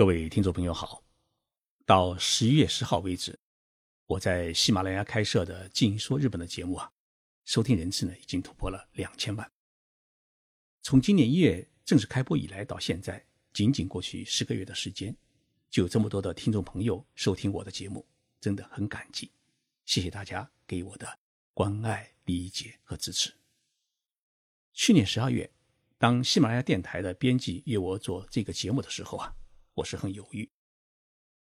各位听众朋友好，到十一月十号为止，我在喜马拉雅开设的《静说日本》的节目啊，收听人次呢已经突破了两千万。从今年一月正式开播以来到现在，仅仅过去十个月的时间，就有这么多的听众朋友收听我的节目，真的很感激，谢谢大家给我的关爱、理解和支持。去年十二月，当喜马拉雅电台的编辑约我做这个节目的时候啊。我是很犹豫，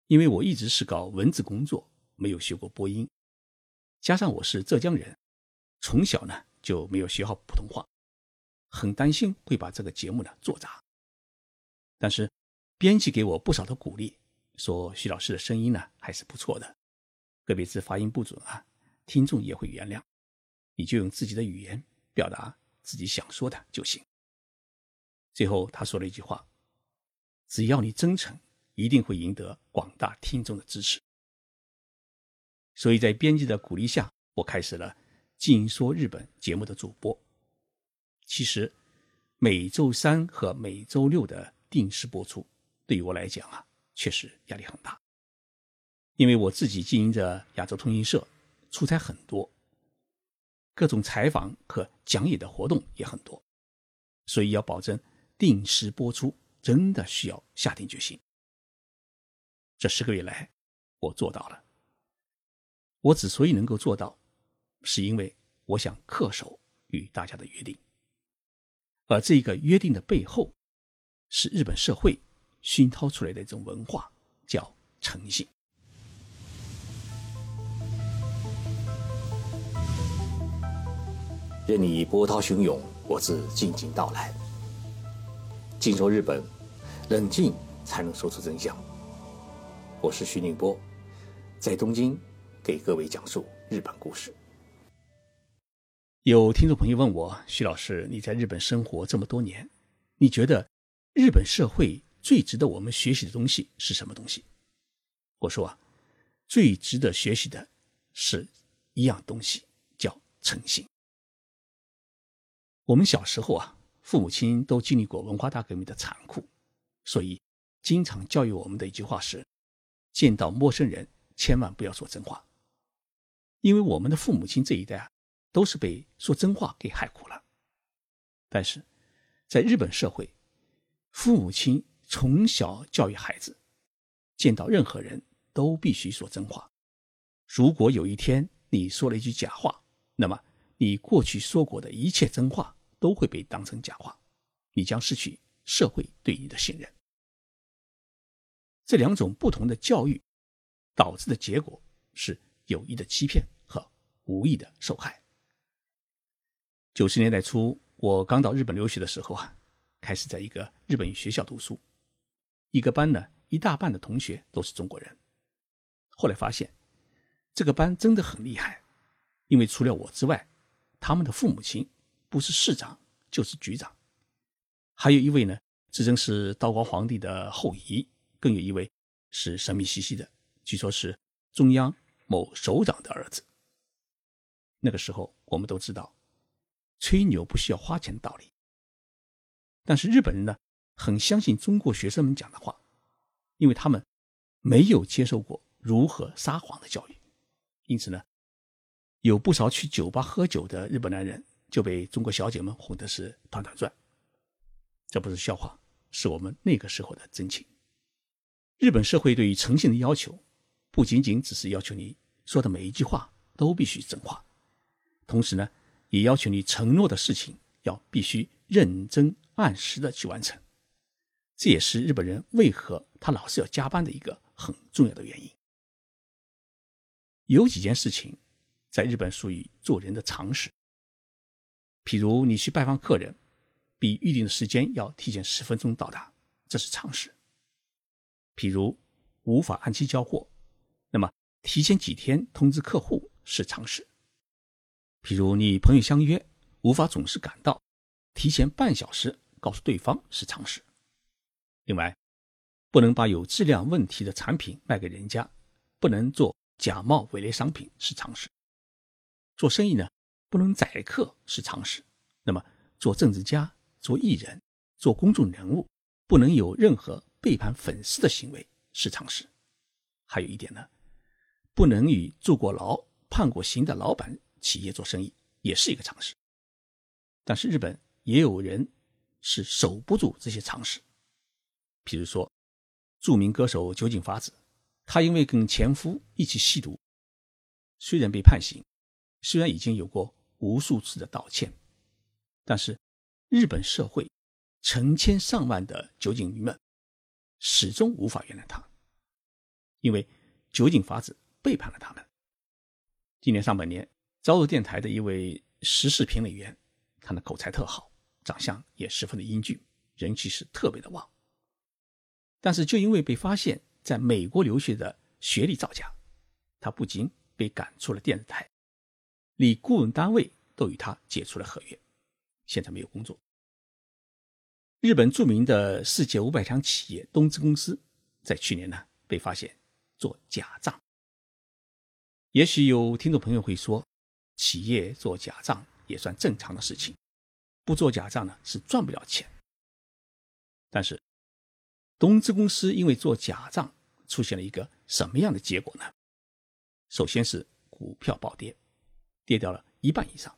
因为我一直是搞文字工作，没有学过播音，加上我是浙江人，从小呢就没有学好普通话，很担心会把这个节目呢做砸。但是编辑给我不少的鼓励，说徐老师的声音呢还是不错的，个别字发音不准啊，听众也会原谅，你就用自己的语言表达自己想说的就行。最后他说了一句话。只要你真诚，一定会赢得广大听众的支持。所以在编辑的鼓励下，我开始了《静说日本》节目的主播。其实，每周三和每周六的定时播出，对于我来讲啊，确实压力很大。因为我自己经营着亚洲通讯社，出差很多，各种采访和讲演的活动也很多，所以要保证定时播出。真的需要下定决心。这十个月来，我做到了。我之所以能够做到，是因为我想恪守与大家的约定。而这个约定的背后，是日本社会熏陶出来的一种文化，叫诚信。任你波涛汹涌，我自静静到来。进入日本。冷静才能说出真相。我是徐宁波，在东京给各位讲述日本故事。有听众朋友问我，徐老师，你在日本生活这么多年，你觉得日本社会最值得我们学习的东西是什么东西？我说啊，最值得学习的是一样东西，叫诚信。我们小时候啊，父母亲都经历过文化大革命的残酷。所以，经常教育我们的一句话是：见到陌生人千万不要说真话。因为我们的父母亲这一代啊，都是被说真话给害苦了。但是，在日本社会，父母亲从小教育孩子，见到任何人都必须说真话。如果有一天你说了一句假话，那么你过去说过的一切真话都会被当成假话，你将失去社会对你的信任。这两种不同的教育导致的结果是有意的欺骗和无意的受害。九十年代初，我刚到日本留学的时候啊，开始在一个日本学校读书，一个班呢一大半的同学都是中国人。后来发现，这个班真的很厉害，因为除了我之外，他们的父母亲不是市长就是局长，还有一位呢自称是道光皇帝的后裔。更有一位是神秘兮兮的，据说是中央某首长的儿子。那个时候，我们都知道吹牛不需要花钱的道理。但是日本人呢，很相信中国学生们讲的话，因为他们没有接受过如何撒谎的教育，因此呢，有不少去酒吧喝酒的日本男人就被中国小姐们哄得是团团转。这不是笑话，是我们那个时候的真情。日本社会对于诚信的要求，不仅仅只是要求你说的每一句话都必须真话，同时呢，也要求你承诺的事情要必须认真按时的去完成。这也是日本人为何他老是要加班的一个很重要的原因。有几件事情，在日本属于做人的常识，譬如你去拜访客人，比预定的时间要提前十分钟到达，这是常识。譬如无法按期交货，那么提前几天通知客户是常识。譬如你朋友相约无法准时赶到，提前半小时告诉对方是常识。另外，不能把有质量问题的产品卖给人家，不能做假冒伪劣商品是常识。做生意呢，不能宰客是常识。那么做政治家、做艺人、做公众人物，不能有任何。背叛粉丝的行为是常识。还有一点呢，不能与坐过牢、判过刑的老板企业做生意，也是一个常识。但是日本也有人是守不住这些常识，比如说著名歌手酒井法子，他因为跟前夫一起吸毒，虽然被判刑，虽然已经有过无数次的道歉，但是日本社会成千上万的酒井迷们始终无法原谅他。因为酒井法子背叛了他们。今年上半年，朝日电台的一位时事评论员，他的口才特好，长相也十分的英俊，人气是特别的旺。但是就因为被发现在美国留学的学历造假，他不仅被赶出了电视台，连顾问单位都与他解除了合约，现在没有工作。日本著名的世界五百强企业东芝公司，在去年呢被发现。做假账，也许有听众朋友会说，企业做假账也算正常的事情，不做假账呢是赚不了钱。但是，东芝公司因为做假账，出现了一个什么样的结果呢？首先是股票暴跌，跌掉了一半以上；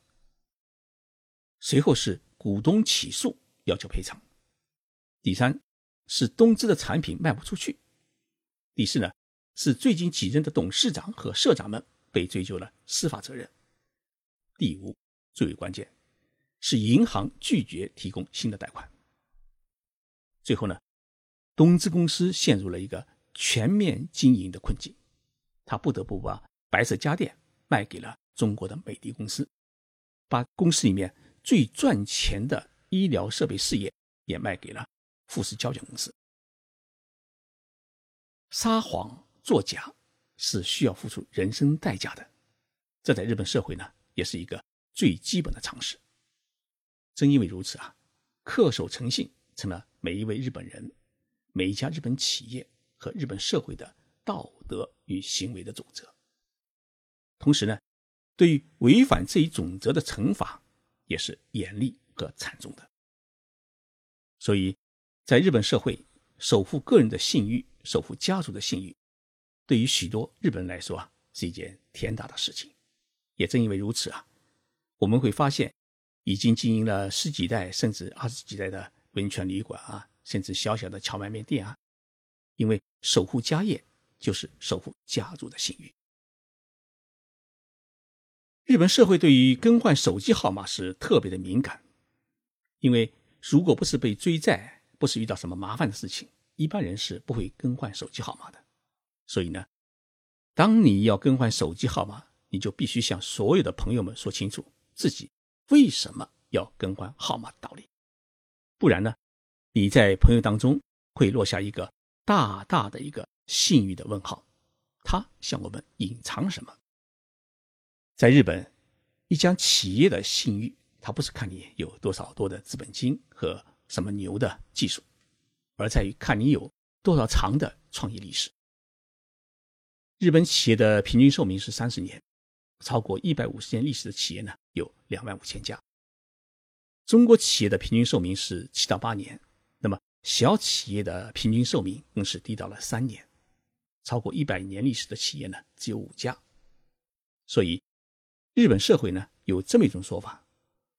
随后是股东起诉要求赔偿；第三是东芝的产品卖不出去；第四呢？是最近几任的董事长和社长们被追究了司法责任。第五，最为关键，是银行拒绝提供新的贷款。最后呢，东芝公司陷入了一个全面经营的困境，他不得不把白色家电卖给了中国的美的公司，把公司里面最赚钱的医疗设备事业也卖给了富士胶卷公司。撒谎。作假是需要付出人生代价的，这在日本社会呢，也是一个最基本的常识。正因为如此啊，恪守诚信成了每一位日本人、每一家日本企业和日本社会的道德与行为的准则。同时呢，对于违反这一准则的惩罚也是严厉和惨重的。所以，在日本社会，守护个人的信誉、守护家族的信誉。对于许多日本人来说啊，是一件天大的事情。也正因为如此啊，我们会发现，已经经营了十几代甚至二十几代的温泉旅馆啊，甚至小小的荞麦面店啊，因为守护家业就是守护家族的信誉。日本社会对于更换手机号码是特别的敏感，因为如果不是被追债，不是遇到什么麻烦的事情，一般人是不会更换手机号码的。所以呢，当你要更换手机号码，你就必须向所有的朋友们说清楚自己为什么要更换号码的道理，不然呢，你在朋友当中会落下一个大大的一个信誉的问号。他向我们隐藏什么？在日本，一家企业的信誉，它不是看你有多少多的资本金和什么牛的技术，而在于看你有多少长的创业历史。日本企业的平均寿命是三十年，超过一百五十年历史的企业呢有两万五千家。中国企业的平均寿命是七到八年，那么小企业的平均寿命更是低到了三年，超过一百年历史的企业呢只有五家。所以，日本社会呢有这么一种说法，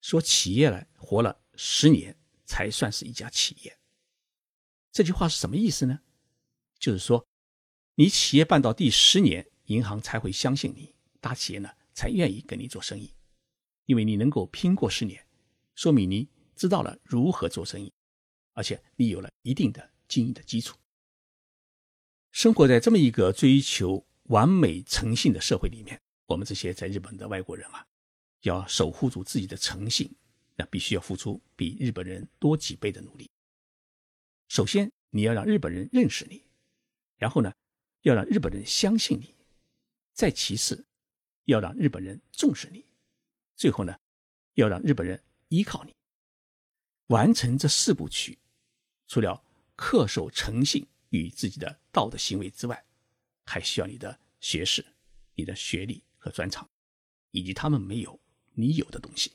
说企业呢活了十年才算是一家企业。这句话是什么意思呢？就是说。你企业办到第十年，银行才会相信你，大企业呢才愿意跟你做生意，因为你能够拼过十年，说明你知道了如何做生意，而且你有了一定的经营的基础。生活在这么一个追求完美诚信的社会里面，我们这些在日本的外国人啊，要守护住自己的诚信，那必须要付出比日本人多几倍的努力。首先，你要让日本人认识你，然后呢？要让日本人相信你，再其次，要让日本人重视你，最后呢，要让日本人依靠你。完成这四部曲，除了恪守诚信与自己的道德行为之外，还需要你的学识、你的学历和专长，以及他们没有你有的东西。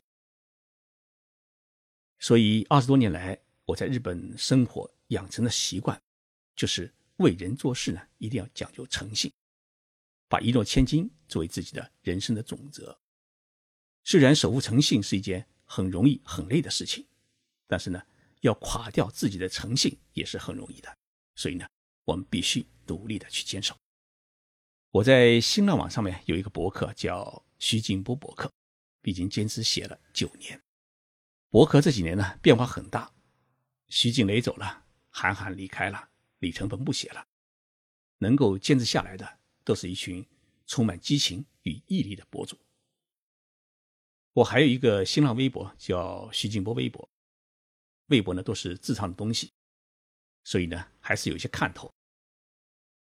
所以二十多年来，我在日本生活养成的习惯，就是为人做事呢，一定要讲究诚信，把一诺千金作为自己的人生的准则。虽然守护诚信是一件很容易很累的事情，但是呢，要垮掉自己的诚信也是很容易的。所以呢，我们必须努力的去坚守。我在新浪网上面有一个博客叫徐静波博客，已经坚持写了九年。博客这几年呢变化很大，徐静蕾走了，韩寒离开了，李承鹏不写了，能够坚持下来的都是一群充满激情与毅力的博主。我还有一个新浪微博叫徐静波微博，微博呢都是自创的东西，所以呢还是有一些看头。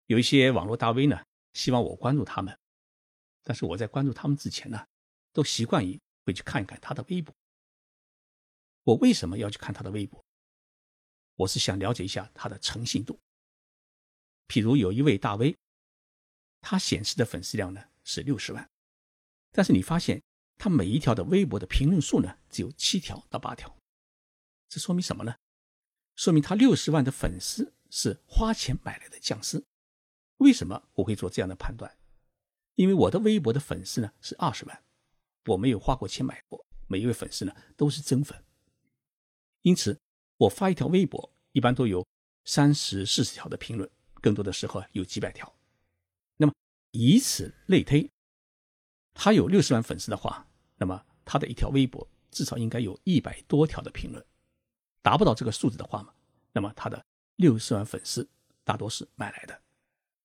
有一些网络大 V 呢希望我关注他们，但是我在关注他们之前呢，都习惯于会去看一看他的微博。我为什么要去看他的微博？我是想了解一下他的诚信度。譬如有一位大 V，他显示的粉丝量呢是六十万，但是你发现。他每一条的微博的评论数呢，只有七条到八条，这说明什么呢？说明他六十万的粉丝是花钱买来的匠师。为什么我会做这样的判断？因为我的微博的粉丝呢是二十万，我没有花过钱买过，每一位粉丝呢都是真粉。因此，我发一条微博，一般都有三十四十条的评论，更多的时候有几百条。那么以此类推，他有六十万粉丝的话。那么他的一条微博至少应该有一百多条的评论，达不到这个数字的话嘛，那么他的六十万粉丝大多是买来的，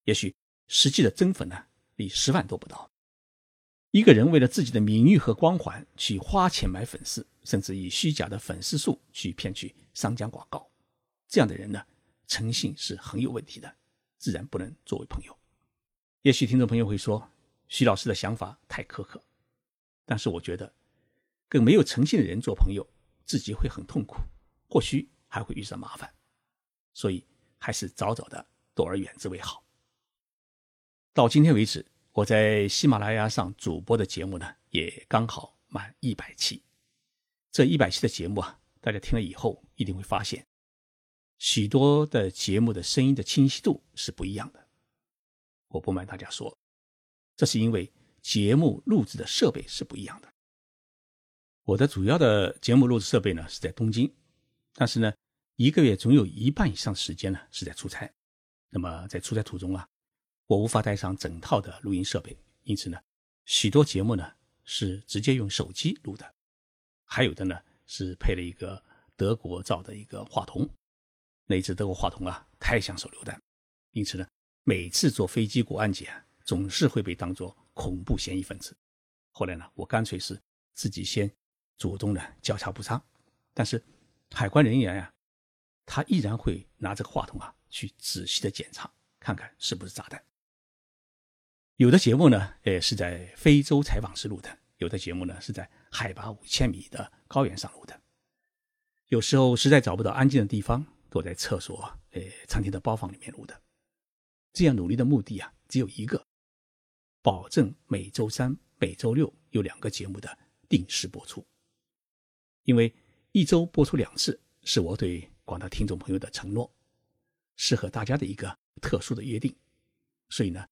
也许实际的真粉呢，离十万都不到。一个人为了自己的名誉和光环去花钱买粉丝，甚至以虚假的粉丝数去骗取商家广告，这样的人呢，诚信是很有问题的，自然不能作为朋友。也许听众朋友会说，徐老师的想法太苛刻。但是我觉得，跟没有诚信的人做朋友，自己会很痛苦，或许还会遇上麻烦，所以还是早早的躲而远之为好。到今天为止，我在喜马拉雅上主播的节目呢，也刚好满一百期。这一百期的节目啊，大家听了以后一定会发现，许多的节目的声音的清晰度是不一样的。我不瞒大家说，这是因为。节目录制的设备是不一样的。我的主要的节目录制设备呢是在东京，但是呢，一个月总有一半以上时间呢是在出差。那么在出差途中啊，我无法带上整套的录音设备，因此呢，许多节目呢是直接用手机录的，还有的呢是配了一个德国造的一个话筒。那一只德国话筒啊太像手榴弹，因此呢，每次坐飞机过安检总是会被当作。恐怖嫌疑分子。后来呢，我干脆是自己先主动的交叉不查，但是海关人员呀，他依然会拿这个话筒啊去仔细的检查，看看是不是炸弹。有的节目呢，呃，是在非洲采访时录的；有的节目呢，是在海拔五千米的高原上录的。有时候实在找不到安静的地方，躲在厕所、呃餐厅的包房里面录的。这样努力的目的啊，只有一个。保证每周三、每周六有两个节目的定时播出，因为一周播出两次是我对广大听众朋友的承诺，是和大家的一个特殊的约定。所以呢，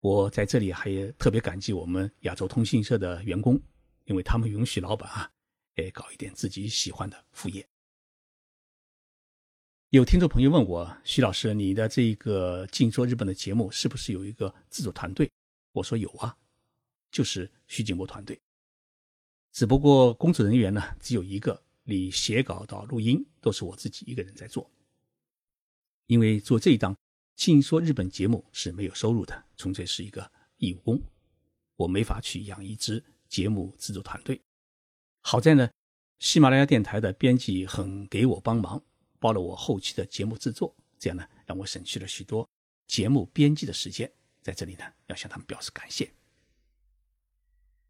我在这里还特别感激我们亚洲通信社的员工，因为他们允许老板啊，哎搞一点自己喜欢的副业。有听众朋友问我，徐老师，你的这个《静说日本》的节目是不是有一个制作团队？我说有啊，就是徐景波团队。只不过工作人员呢只有一个，你写稿到录音都是我自己一个人在做。因为做这一档《净说日本》节目是没有收入的，纯粹是一个义务工，我没法去养一支节目制作团队。好在呢，喜马拉雅电台的编辑很给我帮忙，包了我后期的节目制作，这样呢让我省去了许多节目编辑的时间。在这里呢，要向他们表示感谢。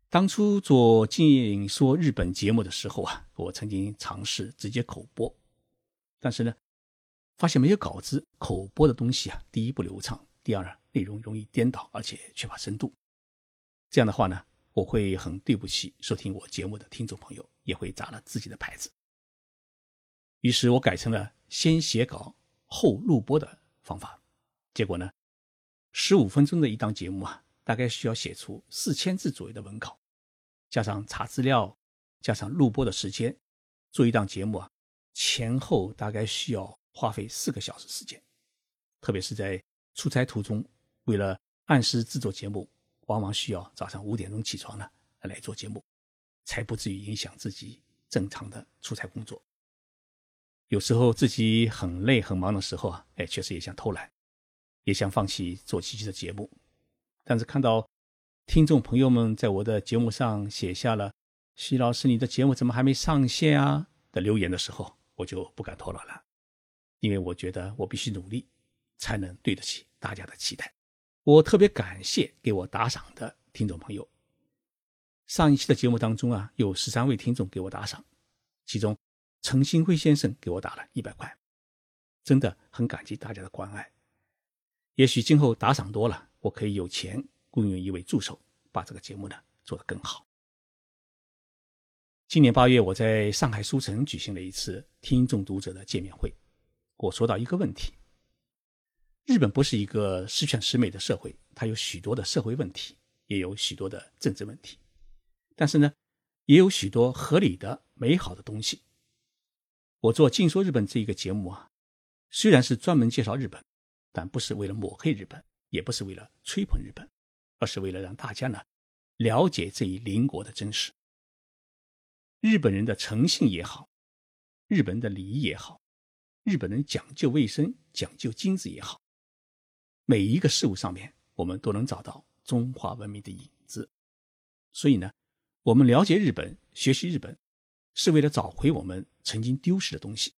当初做《静说日本》节目的时候啊，我曾经尝试直接口播，但是呢，发现没有稿子，口播的东西啊，第一不流畅，第二呢，内容容易颠倒，而且缺乏深度。这样的话呢，我会很对不起收听我节目的听众朋友，也会砸了自己的牌子。于是我改成了先写稿后录播的。方法。结果呢，十五分钟的一档节目啊，大概需要写出四千字左右的文稿，加上查资料，加上录播的时间，做一档节目啊，前后大概需要花费四个小时时间。特别是在出差途中，为了按时制作节目，往往需要早上五点钟起床呢来做节目，才不至于影响自己正常的出差工作。有时候自己很累很忙的时候啊，哎，确实也想偷懒，也想放弃做几期的节目。但是看到听众朋友们在我的节目上写下了“徐老师，你的节目怎么还没上线啊”的留言的时候，我就不敢偷懒了，因为我觉得我必须努力，才能对得起大家的期待。我特别感谢给我打赏的听众朋友。上一期的节目当中啊，有十三位听众给我打赏，其中。陈新辉先生给我打了一百块，真的很感激大家的关爱。也许今后打赏多了，我可以有钱雇佣一位助手，把这个节目呢做得更好。今年八月，我在上海书城举行了一次听众读者的见面会，我说到一个问题：日本不是一个十全十美的社会，它有许多的社会问题，也有许多的政治问题，但是呢，也有许多合理的、美好的东西。我做《净说日本》这一个节目啊，虽然是专门介绍日本，但不是为了抹黑日本，也不是为了吹捧日本，而是为了让大家呢了解这一邻国的真实。日本人的诚信也好，日本的礼仪也好，日本人讲究卫生、讲究精致也好，每一个事物上面，我们都能找到中华文明的影子。所以呢，我们了解日本，学习日本。是为了找回我们曾经丢失的东西，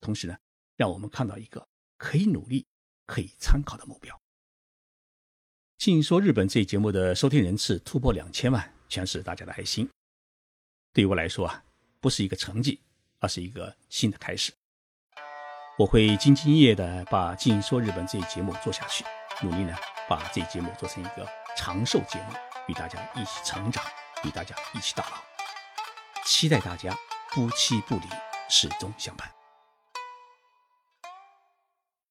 同时呢，让我们看到一个可以努力、可以参考的目标。尽说日本这一节目的收听人次突破两千万，全是大家的爱心。对于我来说啊，不是一个成绩，而是一个新的开始。我会兢兢业业的把《静说日本》这一节目做下去，努力呢把这一节目做成一个长寿节目，与大家一起成长，与大家一起到老。期待大家。不弃不离，始终相伴。